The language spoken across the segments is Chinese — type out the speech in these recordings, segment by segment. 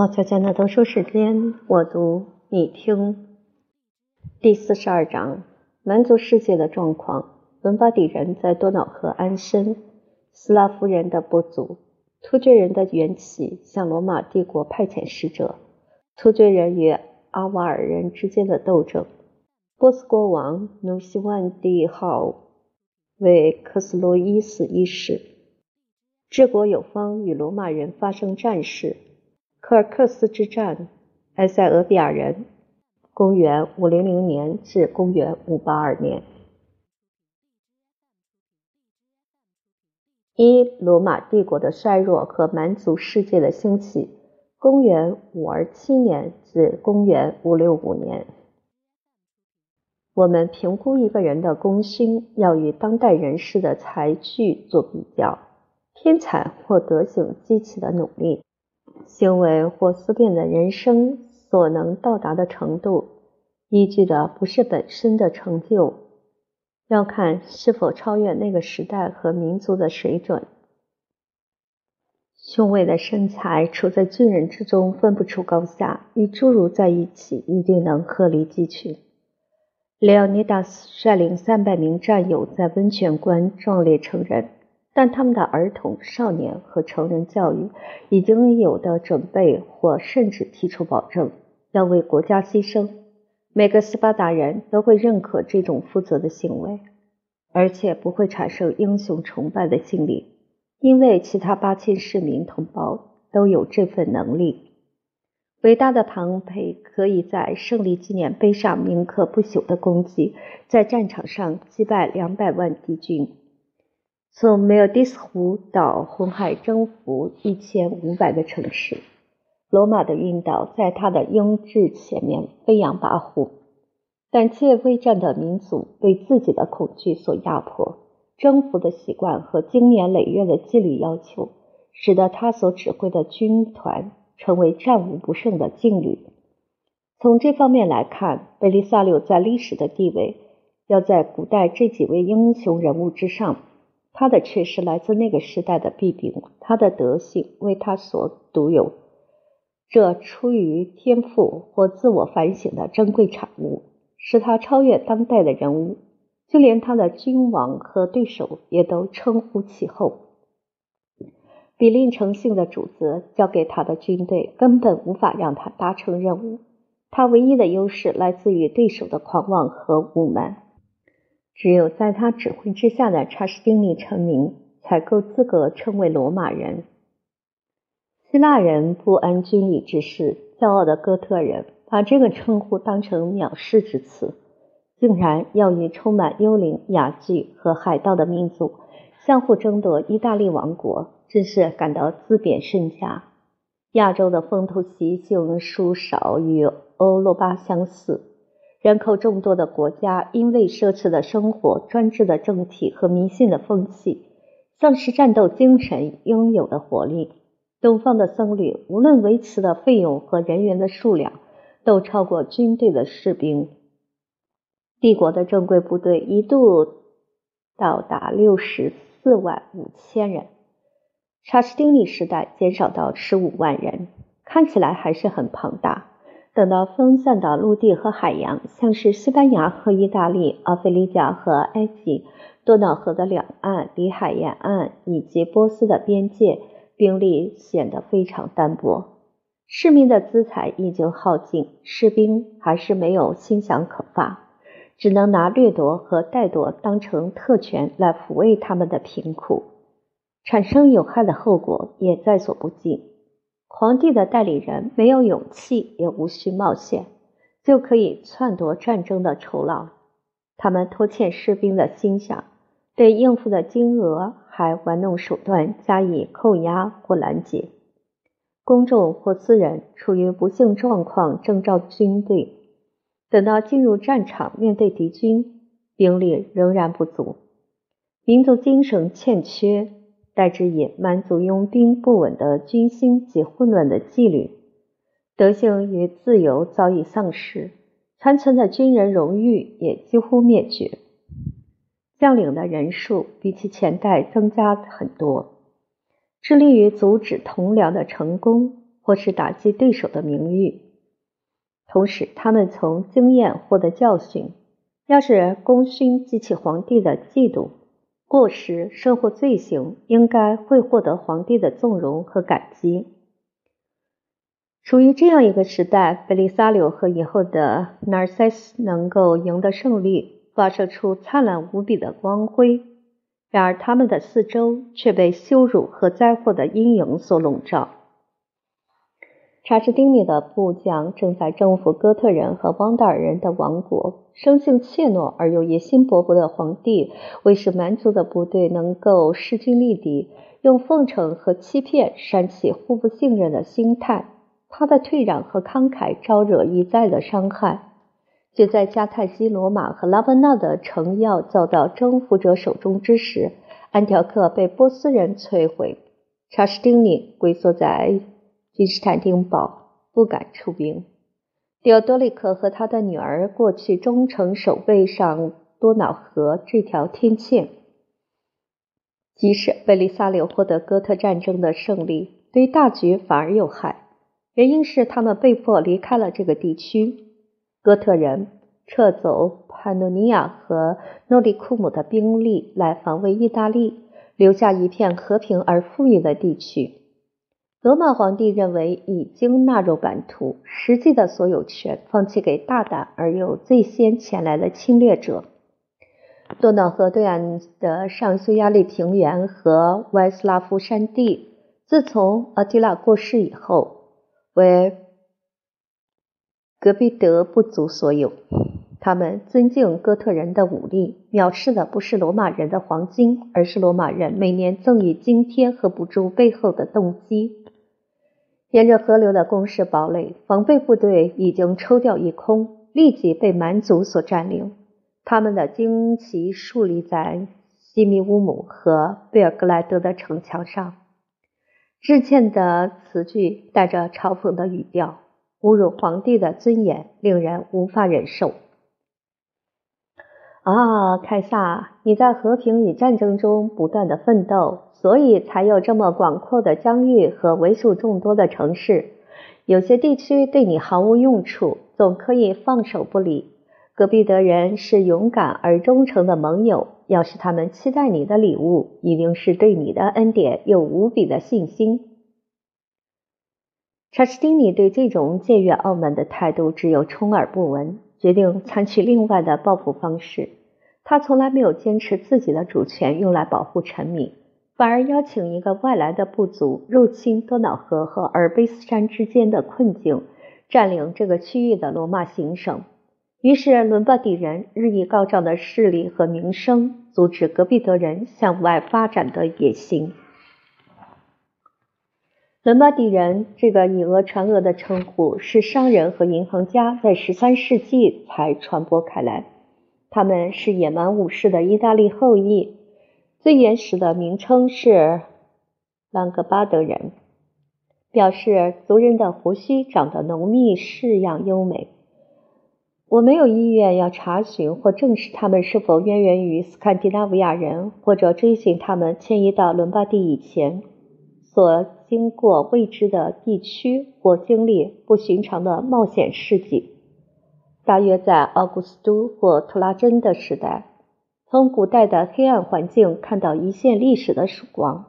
毛小姐的读书时间，我读你听。第四十二章：蛮族世界的状况。伦巴底人在多瑙河安身，斯拉夫人的部族，突厥人的缘起，向罗马帝国派遣使者，突厥人与阿瓦尔人之间的斗争，波斯国王努西万帝号为克斯洛伊斯一世，治国有方，与罗马人发生战事。科尔克斯之战，埃塞俄比亚人，公元500年至公元582年。一、罗马帝国的衰弱和蛮族世界的兴起，公元527年至公元565年。我们评估一个人的功勋，要与当代人士的才具做比较，天才或德行激起的努力。行为或思辨的人生所能到达的程度，依据的不是本身的成就，要看是否超越那个时代和民族的水准。雄伟的身材处在巨人之中，分不出高下，与侏儒在一起，一定能鹤立鸡群。列奥尼达斯率领三百名战友在温泉关壮烈成人。但他们的儿童、少年和成人教育已经有的准备，或甚至提出保证，要为国家牺牲。每个斯巴达人都会认可这种负责的行为，而且不会产生英雄崇拜的心理，因为其他八千市民同胞都有这份能力。伟大的庞培可以在胜利纪念碑上铭刻不朽的功绩，在战场上击败两百万敌军。从梅尔蒂斯湖到红海征服一千五百个城市，罗马的运道在他的英志前面飞扬跋扈。胆怯畏战的民族被自己的恐惧所压迫，征服的习惯和经年累月的纪律要求，使得他所指挥的军团成为战无不胜的劲旅。从这方面来看，贝利萨留在历史的地位要在古代这几位英雄人物之上。他的却是来自那个时代的弊病，他的德性为他所独有，这出于天赋或自我反省的珍贵产物，使他超越当代的人物，就连他的君王和对手也都称呼其后。比令诚信的主子交给他的军队，根本无法让他达成任务。他唯一的优势来自于对手的狂妄和傲慢。只有在他指挥之下的查士丁尼成名，才够资格称为罗马人。希腊人不谙军礼之事，骄傲的哥特人把这个称呼当成藐视之词，竟然要与充满幽灵、雅剧和海盗的民族相互争夺意大利王国，真是感到自贬身价。亚洲的风土习性殊少与欧罗巴相似。人口众多的国家，因为奢侈的生活、专制的政体和迷信的风气，丧失战斗精神应有的活力。东方的僧侣，无论维持的费用和人员的数量，都超过军队的士兵。帝国的正规部队一度到达六十四万五千人，查士丁尼时代减少到十五万人，看起来还是很庞大。等到分散到陆地和海洋，像是西班牙和意大利、奥菲利加和埃及、多瑙河的两岸、里海沿岸以及波斯的边界，兵力显得非常单薄。市民的资财已经耗尽，士兵还是没有心想可发，只能拿掠夺和怠惰当成特权来抚慰他们的贫苦，产生有害的后果也在所不计。皇帝的代理人没有勇气，也无需冒险，就可以篡夺战争的酬劳。他们拖欠士兵的薪饷，对应付的金额还玩弄手段加以扣押或拦截。公众或私人处于不幸状况，征召军队，等到进入战场面对敌军，兵力仍然不足，民族精神欠缺。代之以满族佣兵不稳的军心及混乱的纪律，德性与自由早已丧失，残存的军人荣誉也几乎灭绝。将领的人数比其前代增加很多，致力于阻止同僚的成功，或是打击对手的名誉。同时，他们从经验获得教训：要是功勋激起皇帝的嫉妒、过失、生活罪行，应该会获得皇帝的纵容和感激。处于这样一个时代，菲利萨柳和以后的 Narcissus 能够赢得胜利，发射出灿烂无比的光辉。然而，他们的四周却被羞辱和灾祸的阴影所笼罩。查士丁尼的部将正在征服哥特人和汪达尔人的王国。生性怯懦而又野心勃勃的皇帝，为使蛮族的部队能够势均力敌，用奉承和欺骗煽起互不信任的心态。他的退让和慷慨招惹一再的伤害。就在迦太基、罗马和拉班纳的城要遭到征服者手中之时，安条克被波斯人摧毁。查士丁尼龟缩在。君士坦丁堡不敢出兵。迪奥多利克和他的女儿过去忠诚守卫上多瑙河这条天堑。即使贝利萨留获得哥特战争的胜利，对大局反而有害。原因是他们被迫离开了这个地区。哥特人撤走潘诺尼亚和诺里库姆的兵力来防卫意大利，留下一片和平而富裕的地区。罗马皇帝认为已经纳入版图，实际的所有权放弃给大胆而又最先前来的侵略者。多瑙河对岸的上匈牙利平原和歪斯拉夫山地，自从阿提拉过世以后，为戈壁德部族所有。他们尊敬哥特人的武力，藐视的不是罗马人的黄金，而是罗马人每年赠予津贴和补助背后的动机。沿着河流的工事堡垒，防备部队已经抽调一空，立即被蛮族所占领。他们的旌旗竖立在西米乌姆和贝尔格莱德的城墙上，致歉的词句带着嘲讽的语调，侮辱皇帝的尊严，令人无法忍受。啊，凯撒，你在和平与战争中不断的奋斗。所以才有这么广阔的疆域和为数众多的城市。有些地区对你毫无用处，总可以放手不理。戈壁德人是勇敢而忠诚的盟友，要是他们期待你的礼物，一定是对你的恩典有无比的信心。查士丁尼对这种僭越傲慢的态度只有充耳不闻，决定采取另外的报复方式。他从来没有坚持自己的主权用来保护臣民。反而邀请一个外来的部族入侵多瑙河和阿尔卑斯山之间的困境，占领这个区域的罗马行省。于是，伦巴第人日益高涨的势力和名声，阻止隔壁德人向外发展的野心。伦巴第人这个以讹传讹的称呼，是商人和银行家在十三世纪才传播开来。他们是野蛮武士的意大利后裔。最原始的名称是朗格巴德人，表示族人的胡须长得浓密、式样优美。我没有意愿要查询或证实他们是否渊源于斯堪的纳维亚人，或者追寻他们迁移到伦巴第以前所经过未知的地区或经历不寻常的冒险事迹。大约在奥古斯都或图拉真的时代。从古代的黑暗环境看到一线历史的曙光，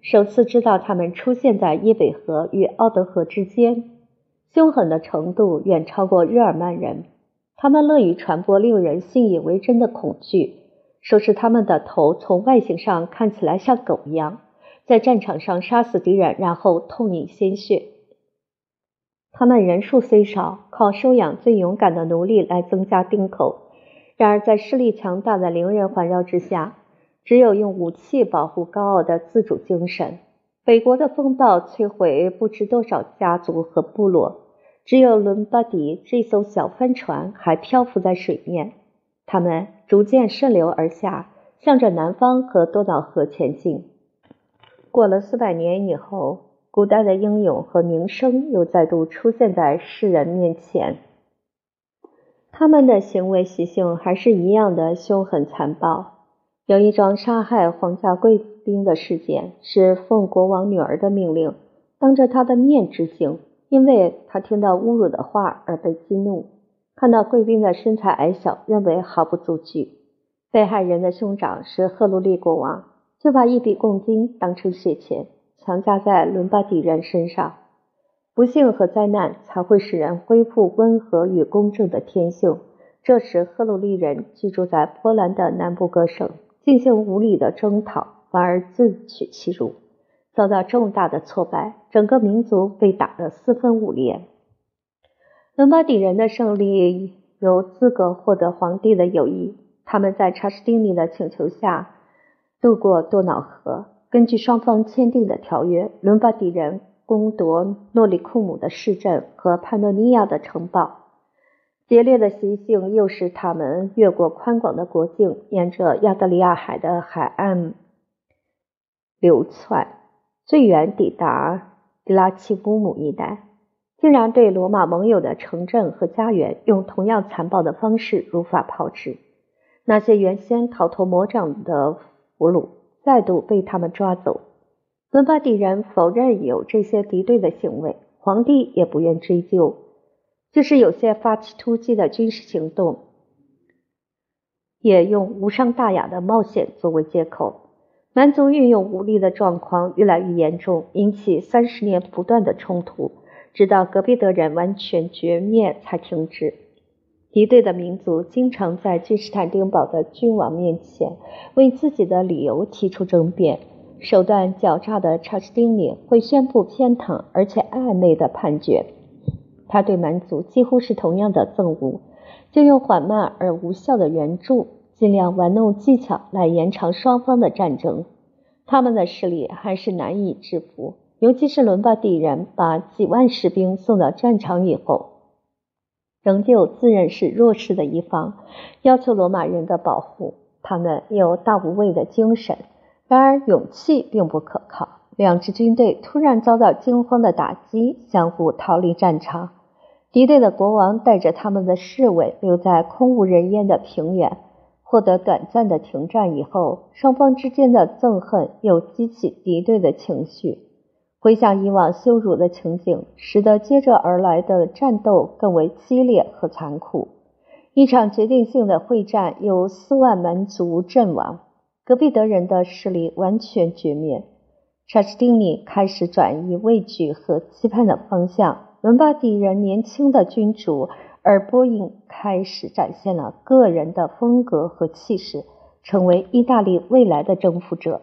首次知道他们出现在伊北河与奥德河之间，凶狠的程度远超过日耳曼人。他们乐于传播令人信以为真的恐惧，说是他们的头从外形上看起来像狗一样，在战场上杀死敌人，然后痛饮鲜血。他们人数虽少，靠收养最勇敢的奴隶来增加丁口。然而，在势力强大的邻人环绕之下，只有用武器保护高傲的自主精神。北国的风暴摧毁不知多少家族和部落，只有伦巴第这艘小帆船还漂浮在水面。他们逐渐顺流而下，向着南方和多瑙河前进。过了四百年以后，古代的英勇和名声又再度出现在世人面前。他们的行为习性还是一样的凶狠残暴。有一桩杀害皇家贵宾的事件，是奉国王女儿的命令，当着他的面执行，因为他听到侮辱的话而被激怒；看到贵宾的身材矮小，认为毫不足惧。被害人的兄长是赫鲁利国王，就把一笔贡金当成血钱，强加在伦巴底人身上。不幸和灾难才会使人恢复温和与公正的天性。这时，赫鲁利人居住在波兰的南部各省，进行无理的征讨，反而自取其辱，遭到重大的挫败，整个民族被打得四分五裂。伦巴底人的胜利有资格获得皇帝的友谊。他们在查士丁尼的请求下渡过多瑙河。根据双方签订的条约，伦巴第人攻夺诺里库姆的市镇和潘诺尼亚的城堡。劫掠的习性又使他们越过宽广的国境，沿着亚得里亚海的海岸流窜，最远抵达迪拉奇乌姆一带，竟然对罗马盟友的城镇和家园用同样残暴的方式如法炮制。那些原先逃脱魔掌的俘虏再度被他们抓走。伦巴第人否认有这些敌对的行为，皇帝也不愿追究。就是有些发起突击的军事行动，也用无伤大雅的冒险作为借口。蛮族运用武力的状况越来越严重，引起三十年不断的冲突，直到隔壁德人完全绝灭才停止。敌对的民族经常在君士坦丁堡的君王面前为自己的理由提出争辩。手段狡诈的查士丁尼会宣布偏袒而且暧昧的判决。他对蛮族几乎是同样的憎恶，就用缓慢而无效的援助，尽量玩弄技巧来延长双方的战争。他们的势力还是难以制服，尤其是伦巴第人把几万士兵送到战场以后，仍旧自认是弱势的一方，要求罗马人的保护。他们有大无畏的精神，然而勇气并不可靠。两支军队突然遭到惊慌的打击，相互逃离战场。敌对的国王带着他们的侍卫留在空无人烟的平原，获得短暂的停战以后，双方之间的憎恨又激起敌对的情绪。回想以往羞辱的情景，使得接着而来的战斗更为激烈和残酷。一场决定性的会战，有四万蛮族阵亡，隔壁德人的势力完全绝灭。查士丁尼开始转移畏惧和期盼的方向。伦巴第人年轻的君主而波因开始展现了个人的风格和气势，成为意大利未来的征服者。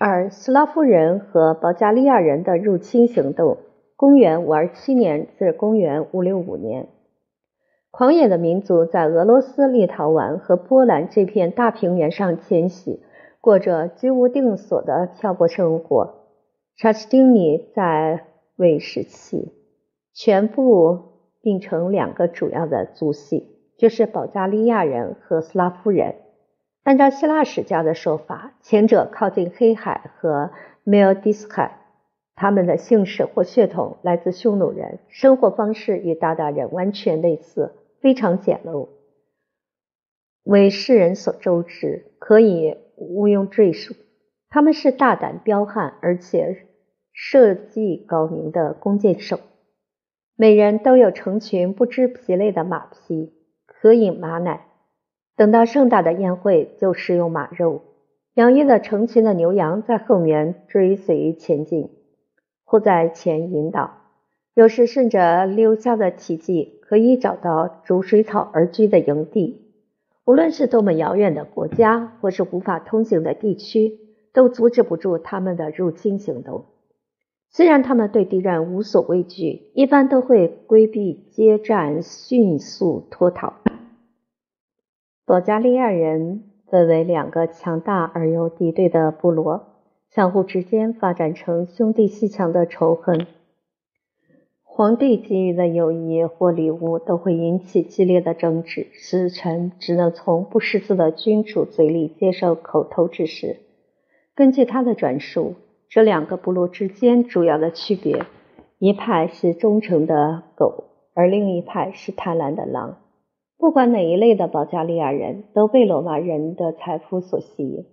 而斯拉夫人和保加利亚人的入侵行动，公元五二七年至公元五六五年，狂野的民族在俄罗斯、立陶宛和波兰这片大平原上迁徙，过着居无定所的漂泊生活。查士丁尼在位时期，全部并成两个主要的族系，就是保加利亚人和斯拉夫人。按照希腊史家的说法，前者靠近黑海和梅尔迪斯海，他们的姓氏或血统来自匈奴人，生活方式与鞑靼人完全类似，非常简陋，为世人所周知，可以毋庸赘述。他们是大胆彪悍，而且。设计高明的弓箭手，每人都有成群不知疲累的马匹，可饮马奶。等到盛大的宴会，就食用马肉。养育了成群的牛羊在后面追随前进，或在前引导。有时顺着留下的奇迹，可以找到逐水草而居的营地。无论是多么遥远的国家，或是无法通行的地区，都阻止不住他们的入侵行动。虽然他们对敌人无所畏惧，一般都会规避接战，迅速脱逃。保加利亚人分为两个强大而又敌对的部落，相互之间发展成兄弟阋墙的仇恨。皇帝给予的友谊或礼物都会引起激烈的争执，使臣只能从不识字的君主嘴里接受口头指示。根据他的转述。这两个部落之间主要的区别，一派是忠诚的狗，而另一派是贪婪的狼。不管哪一类的保加利亚人都被罗马人的财富所吸引，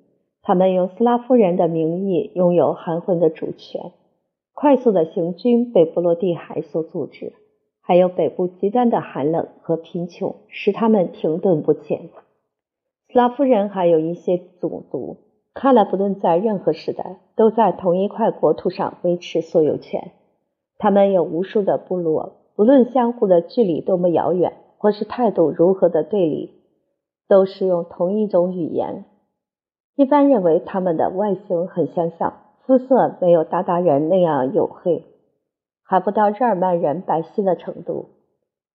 他们用斯拉夫人的名义拥有含混的主权，快速的行军被波罗的海所阻止，还有北部极端的寒冷和贫穷使他们停顿不前。斯拉夫人还有一些种族，看来不论在任何时代，都在同一块国土上维持所有权。他们有无数的部落，不论相互的距离多么遥远，或是态度如何的对立，都是用同一种语言。一般认为他们的外形很相像，肤色没有鞑靼人那样黝黑，还不到日耳曼人白皙的程度，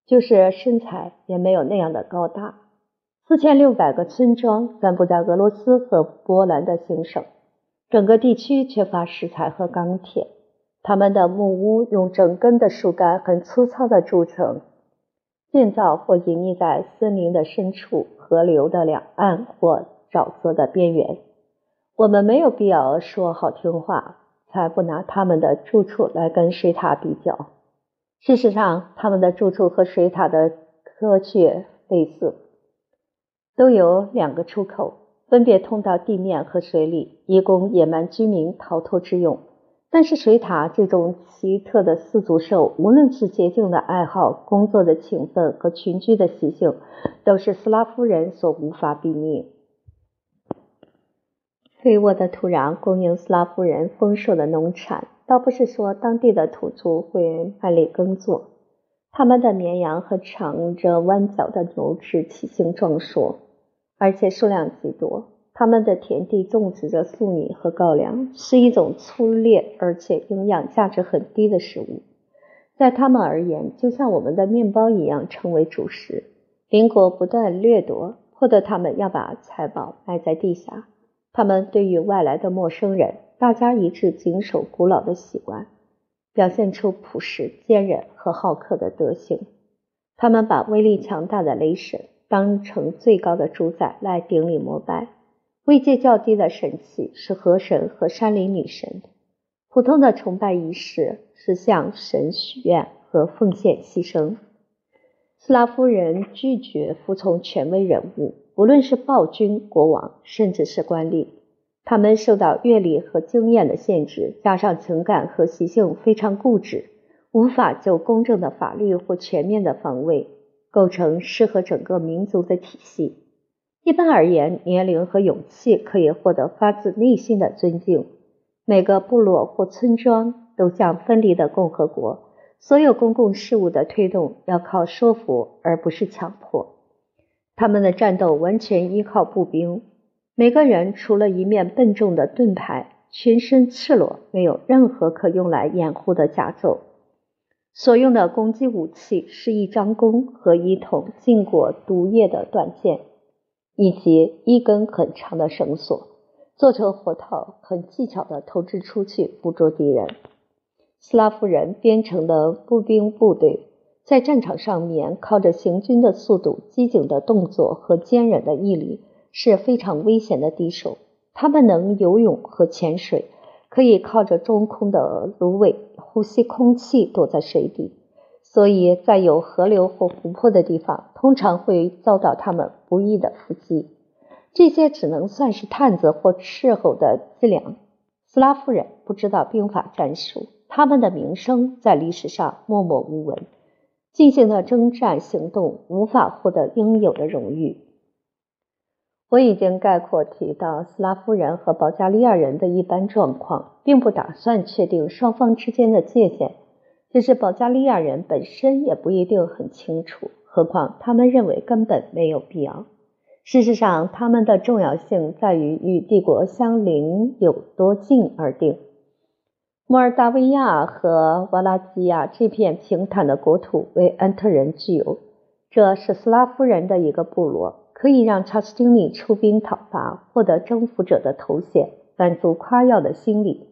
就是身材也没有那样的高大。四千六百个村庄散布在俄罗斯和波兰的行省，整个地区缺乏石材和钢铁。他们的木屋用整根的树干很粗糙的铸成，建造或隐匿在森林的深处、河流的两岸或。沼泽的边缘，我们没有必要说好听话，才不拿他们的住处来跟水塔比较。事实上，他们的住处和水塔的科学类似，都有两个出口，分别通到地面和水里，以供野蛮居民逃脱之用。但是，水獭这种奇特的四足兽，无论是洁净的爱好、工作的勤奋和群居的习性，都是斯拉夫人所无法比拟。肥沃的土壤供应斯拉夫人丰硕的农产，倒不是说当地的土著会卖力耕作。他们的绵羊和长着弯角的牛只体型壮硕，而且数量极多。他们的田地种植着粟米和高粱，是一种粗劣而且营养价值很低的食物。在他们而言，就像我们的面包一样，成为主食。邻国不断掠夺，迫得他们要把财宝埋在地下。他们对于外来的陌生人，大家一致谨守古老的习惯，表现出朴实、坚韧和好客的德行。他们把威力强大的雷神当成最高的主宰来顶礼膜拜，位阶较低的神器是河神和山林女神。普通的崇拜仪式是向神许愿和奉献牺牲。斯拉夫人拒绝服从权威人物。无论是暴君、国王，甚至是官吏，他们受到阅历和经验的限制，加上情感和习性非常固执，无法就公正的法律或全面的防卫构成适合整个民族的体系。一般而言，年龄和勇气可以获得发自内心的尊敬。每个部落或村庄都像分离的共和国，所有公共事务的推动要靠说服而不是强迫。他们的战斗完全依靠步兵，每个人除了一面笨重的盾牌，全身赤裸，没有任何可用来掩护的甲胄。所用的攻击武器是一张弓和一桶浸过毒液的短剑，以及一根很长的绳索，做成活套，很技巧地投掷出去捕捉敌人。斯拉夫人编成的步兵部队。在战场上面，靠着行军的速度、机警的动作和坚韧的毅力，是非常危险的敌手。他们能游泳和潜水，可以靠着中空的芦苇呼吸空气躲在水底，所以在有河流或湖泊的地方，通常会遭到他们不易的伏击。这些只能算是探子或斥候的伎俩。斯拉夫人不知道兵法战术，他们的名声在历史上默默无闻。进行的征战行动无法获得应有的荣誉。我已经概括提到斯拉夫人和保加利亚人的一般状况，并不打算确定双方之间的界限。只是保加利亚人本身也不一定很清楚，何况他们认为根本没有必要。事实上，他们的重要性在于与帝国相邻有多近而定。摩尔达维亚和瓦拉基亚这片平坦的国土为安特人具有，这是斯拉夫人的一个部落，可以让查士丁尼出兵讨伐，获得征服者的头衔，满足夸耀的心理。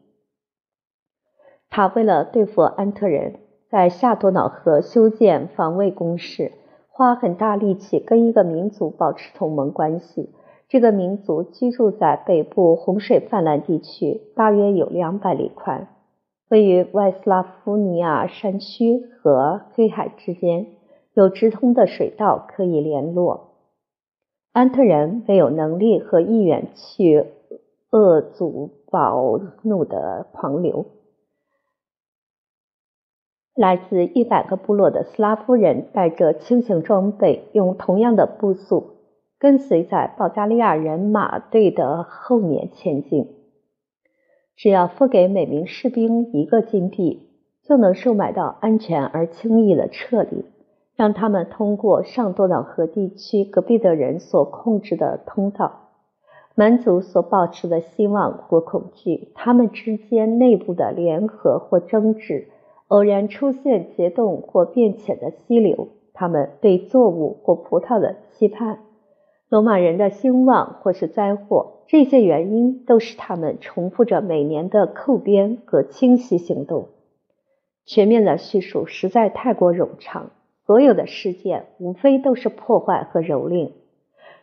他为了对付安特人，在下多瑙河修建防卫工事，花很大力气跟一个民族保持同盟关系。这个民族居住在北部洪水泛滥地区，大约有两百里宽。位于外斯拉夫尼亚山区和黑海之间，有直通的水道可以联络。安特人没有能力和意愿去恶阻暴怒的狂流。来自一百个部落的斯拉夫人带着轻型装备，用同样的步速跟随在保加利亚人马队的后面前进。只要付给每名士兵一个金币，就能收买到安全而轻易的撤离，让他们通过上多瑙河地区隔壁的人所控制的通道。蛮族所保持的希望或恐惧，他们之间内部的联合或争执。偶然出现结冻或变浅的溪流，他们对作物或葡萄的期盼，罗马人的兴旺或是灾祸，这些原因都使他们重复着每年的扣编和清洗行动。全面的叙述实在太过冗长，所有的事件无非都是破坏和蹂躏。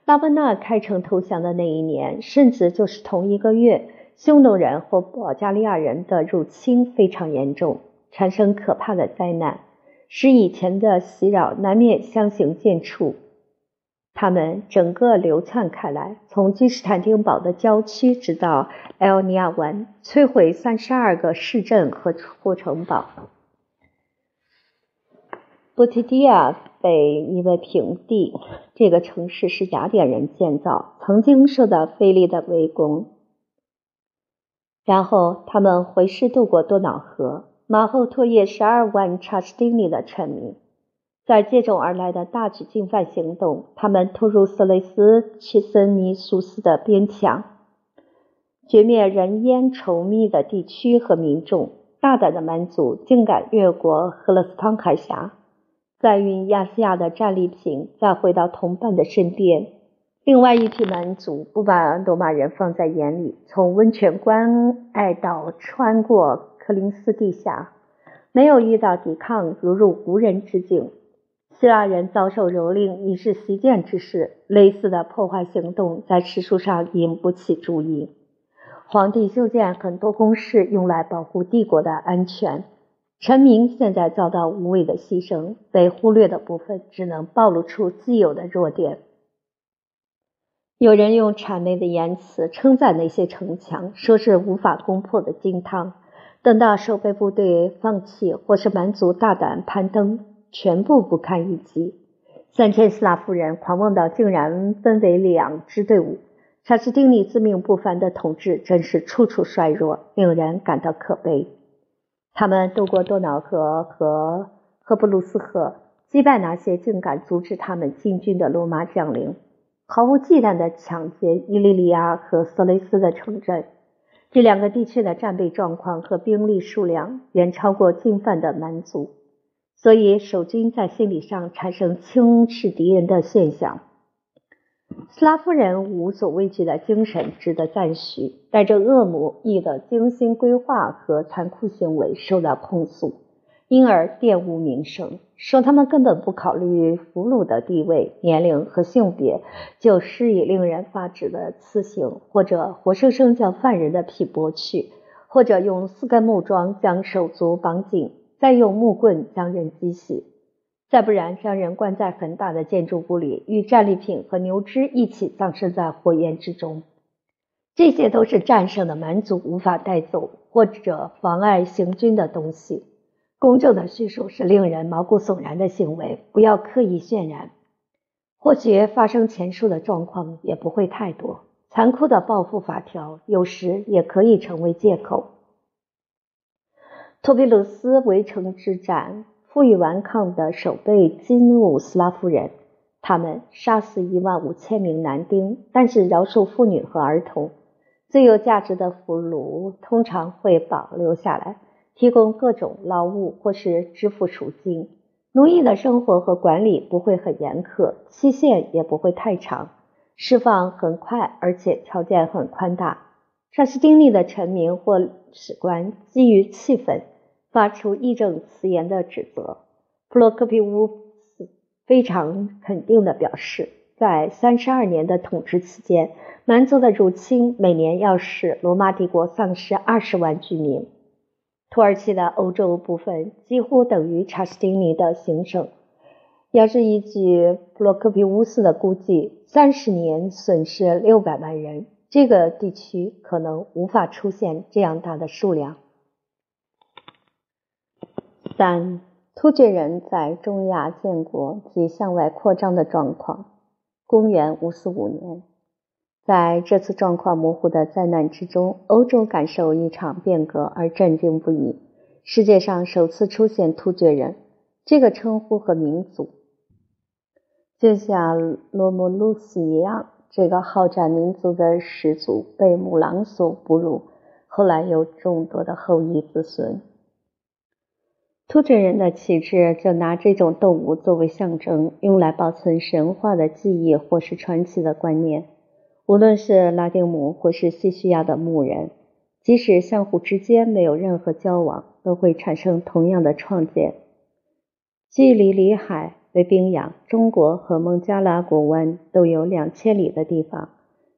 拉伯纳开城投降的那一年，甚至就是同一个月，匈奴人或保加利亚人的入侵非常严重。产生可怕的灾难，使以前的袭扰难免相形见绌。他们整个流窜开来，从君士坦丁堡的郊区直到埃奥尼亚湾，摧毁三十二个市镇和或城堡。布提蒂亚被夷为平地，这个城市是雅典人建造，曾经受到菲利的围攻。然后他们回师渡过多瑙河。马后唾液十二万查士丁尼的臣民，在接踵而来的大举进犯行动，他们突入色雷斯切森尼苏斯的边墙，绝灭人烟稠密的地区和民众。大胆的蛮族竟敢越过赫勒斯汤海峡，载运亚细亚的战利品，再回到同伴的身边。另外一批蛮族不把罗马人放在眼里，从温泉关隘道穿过。柯林斯地下没有遇到抵抗，如入无人之境。希腊人遭受蹂躏已是习见之事，类似的破坏行动在史书上引不起注意。皇帝修建很多宫室，用来保护帝国的安全。臣民现在遭到无谓的牺牲，被忽略的部分只能暴露出自有的弱点。有人用谄媚的言辞称赞那些城墙，说是无法攻破的金汤。等到守备部队放弃，或是蛮族大胆攀登，全部不堪一击。三千斯拉夫人狂妄到竟然分为两支队伍。查士丁尼自命不凡的统治真是处处衰弱，令人感到可悲。他们渡过多瑙河和赫布鲁斯河，击败那些竟敢阻止他们进军的罗马将领，毫无忌惮地抢劫伊利利亚和色雷斯的城镇。这两个地区的战备状况和兵力数量远超过进犯的蛮族，所以守军在心理上产生轻视敌人的现象。斯拉夫人无所畏惧的精神值得赞许，带着恶魔意的精心规划和残酷行为受到控诉。因而玷污名声，说他们根本不考虑俘虏的地位、年龄和性别，就施以令人发指的刺刑，或者活生生将犯人的皮剥去，或者用四根木桩将手足绑紧，再用木棍将人击死，再不然将人关在很大的建筑物里，与战利品和牛只一起葬身在火焰之中。这些都是战胜的蛮族无法带走或者妨碍行军的东西。公正的叙述是令人毛骨悚然的行为，不要刻意渲染。或许发生前述的状况也不会太多。残酷的报复法条有时也可以成为借口。托比鲁斯围城之战，负隅顽抗的守备激怒斯拉夫人，他们杀死一万五千名男丁，但是饶恕妇女和儿童。最有价值的俘虏通常会保留下来。提供各种劳务或是支付赎金，奴役的生活和管理不会很严苛，期限也不会太长，释放很快，而且条件很宽大。查士丁尼的臣民或史官基于气愤，发出义正辞严的指责。普罗科皮乌斯非常肯定地表示，在三十二年的统治期间，蛮族的入侵每年要使罗马帝国丧失二十万居民。土耳其的欧洲部分几乎等于查士丁尼的行省。要是依据普罗科皮乌斯的估计，三十年损失六百万人，这个地区可能无法出现这样大的数量。三、突厥人在中亚建国及向外扩张的状况。公元五四五年，在这次状况模糊的灾难之中，欧洲感受一场变革而震惊不已。世界上首次出现突厥人这个称呼和民族。就像罗姆路斯一样，这个好战民族的始祖被母狼所哺乳，后来有众多的后裔子孙。突厥人的旗帜就拿这种动物作为象征，用来保存神话的记忆或是传奇的观念。无论是拉丁姆或是西西亚的牧人，即使相互之间没有任何交往，都会产生同样的创建。距离里海。为冰洋，中国和孟加拉国湾都有两千里的地方，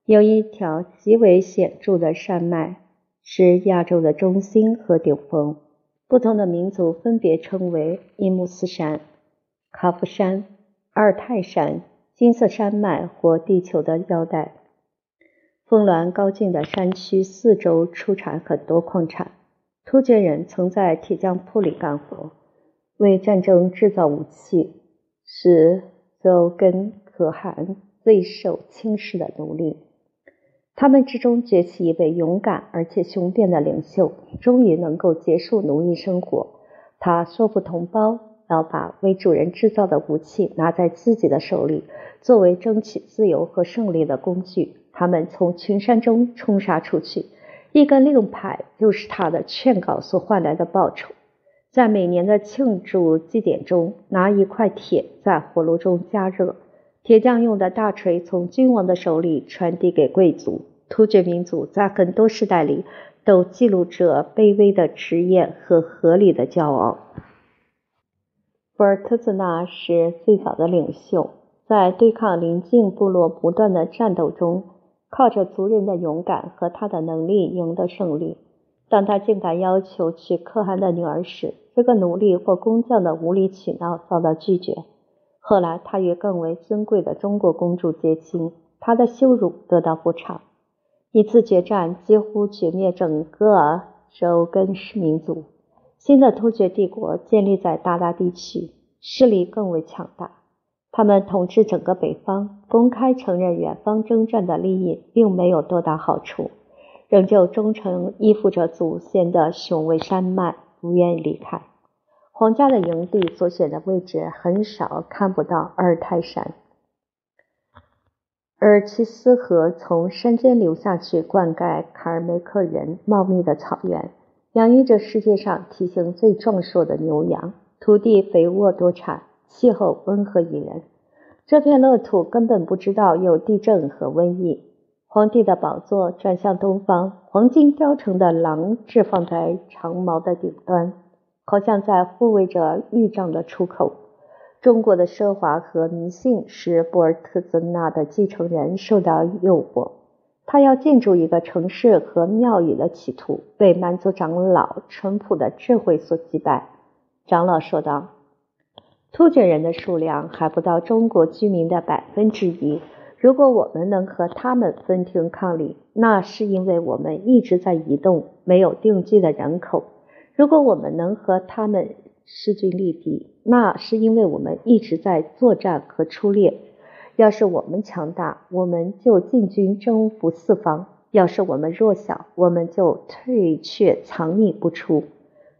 有一条极为显著的山脉，是亚洲的中心和顶峰。不同的民族分别称为伊姆斯山、卡夫山、阿尔泰山、金色山脉或地球的腰带。峰峦高峻的山区四周出产很多矿产。突厥人曾在铁匠铺里干活，为战争制造武器。是周根可汗最受轻视的奴隶。他们之中崛起一位勇敢而且雄辩的领袖，终于能够结束奴役生活。他说服同胞要把为主人制造的武器拿在自己的手里，作为争取自由和胜利的工具。他们从群山中冲杀出去，一根令牌就是他的劝告所换来的报酬。在每年的庆祝祭典中，拿一块铁在火炉中加热，铁匠用的大锤从君王的手里传递给贵族。突厥民族在很多时代里都记录着卑微的职业和合理的骄傲。博尔特兹纳是最早的领袖，在对抗邻近部落不断的战斗中，靠着族人的勇敢和他的能力赢得胜利。当他竟敢要求娶可汗的女儿时，这个奴隶或工匠的无理取闹遭到拒绝。后来，他与更为尊贵的中国公主结亲，他的羞辱得到补偿。一次决战几乎绝灭整个周根氏民族。新的突厥帝国建立在鞑靼地区，势力更为强大。他们统治整个北方，公开承认远方征战的利益，并没有多大好处。仍旧忠诚依附着祖先的雄伟山脉，不愿意离开。皇家的营地所选的位置很少看不到阿尔泰山。而奇斯河从山间流下去，灌溉卡尔梅克人茂密的草原，养育着世界上体型最壮硕的牛羊。土地肥沃多产，气候温和宜人。这片乐土根本不知道有地震和瘟疫。皇帝的宝座转向东方，黄金雕成的狼置放在长矛的顶端，好像在护卫着玉杖的出口。中国的奢华和迷信使博尔特兹纳的继承人受到诱惑，他要建筑一个城市和庙宇的企图被满族长老淳朴的智慧所击败。长老说道：“突厥人的数量还不到中国居民的百分之一。”如果我们能和他们分庭抗礼，那是因为我们一直在移动，没有定居的人口；如果我们能和他们势均力敌，那是因为我们一直在作战和出猎。要是我们强大，我们就进军征服四方；要是我们弱小，我们就退却藏匿不出。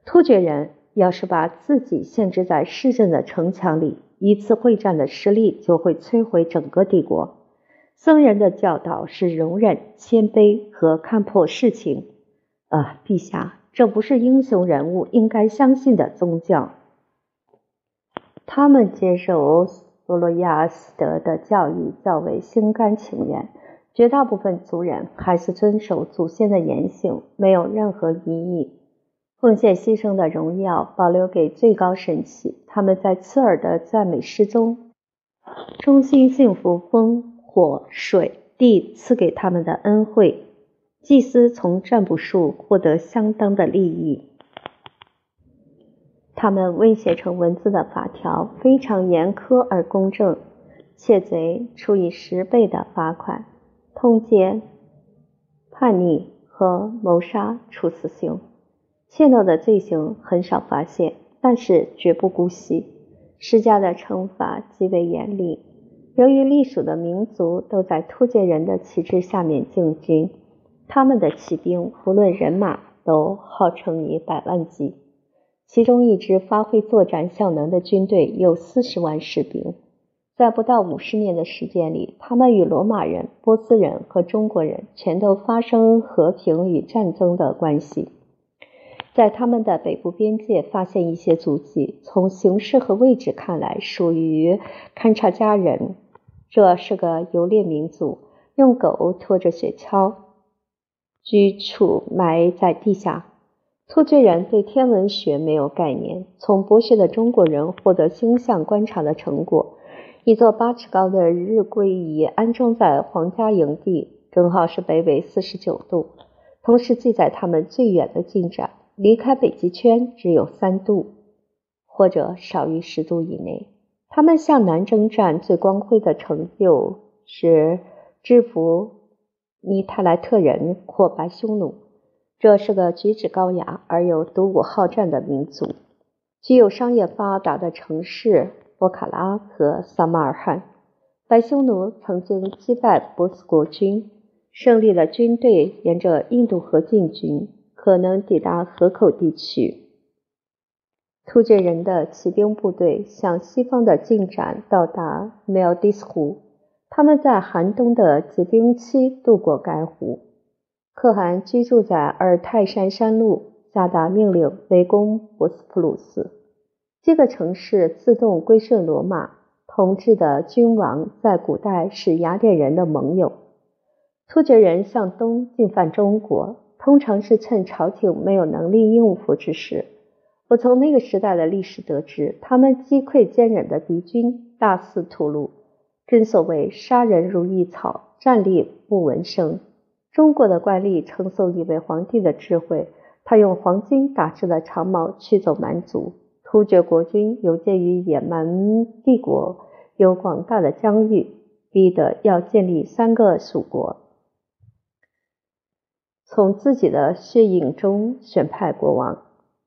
突厥人要是把自己限制在市镇的城墙里，一次会战的失利就会摧毁整个帝国。僧人的教导是容忍、谦卑和看破事情。啊，陛下，这不是英雄人物应该相信的宗教。他们接受索罗亚斯德的教育较为心甘情愿。绝大部分族人还是遵守祖先的言行，没有任何异议。奉献牺牲的荣耀保留给最高神祇。他们在刺耳的赞美诗中，衷心信服风。火、水、地赐给他们的恩惠，祭司从占卜术获得相当的利益。他们威胁成文字的法条非常严苛而公正，窃贼处以十倍的罚款。通奸、叛逆和谋杀处死刑。见到的罪行很少发现，但是绝不姑息。施加的惩罚极为严厉。由于隶属的民族都在突厥人的旗帜下面进军，他们的骑兵无论人马都号称以百万计。其中一支发挥作战效能的军队有四十万士兵。在不到五十年的时间里，他们与罗马人、波斯人和中国人全都发生和平与战争的关系。在他们的北部边界发现一些足迹，从形式和位置看来属于勘察家人。这是个游猎民族，用狗拖着雪橇，居处埋在地下。突厥人对天文学没有概念，从博学的中国人获得星象观察的成果。一座八尺高的日晷仪安装在皇家营地，正好是北纬四十九度，同时记载他们最远的进展。离开北极圈只有三度，或者少于十度以内。他们向南征战最光辉的成就是制服尼泰莱特人或白匈奴。这是个举止高雅而又独武好战的民族，具有商业发达的城市。波卡拉和萨马尔罕，白匈奴曾经击败波斯国军，胜利的军队沿着印度河进军，可能抵达河口地区。突厥人的骑兵部队向西方的进展到达梅奥蒂斯湖，他们在寒冬的结冰期渡过该湖。可汗居住在阿尔泰山山路，下达命令围攻博斯普鲁斯。这个城市自动归顺罗马统治的君王，在古代是雅典人的盟友。突厥人向东进犯中国，通常是趁朝廷没有能力应付之时。我从那个时代的历史得知，他们击溃坚忍的敌军，大肆屠戮。正所谓杀人如异草，战栗不闻声。中国的官吏称颂一位皇帝的智慧，他用黄金打制的长矛驱走蛮族。突厥国君有鉴于野蛮帝国有广大的疆域，逼得要建立三个属国，从自己的血影中选派国王。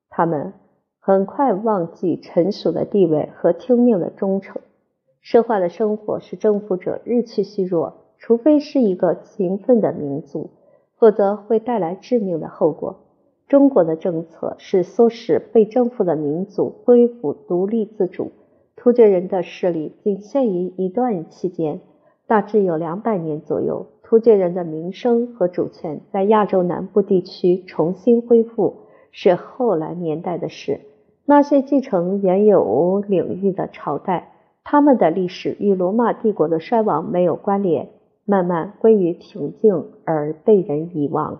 他们很快忘记臣属的地位和听命的忠诚。奢华的生活使征服者日趋虚弱，除非是一个勤奋的民族，否则会带来致命的后果。中国的政策是唆使被征服的民族恢复独立自主。突厥人的势力仅限于一段期间，大致有两百年左右。突厥人的名声和主权在亚洲南部地区重新恢复是后来年代的事。那些继承原有领域的朝代，他们的历史与罗马帝国的衰亡没有关联，慢慢归于平静而被人遗忘。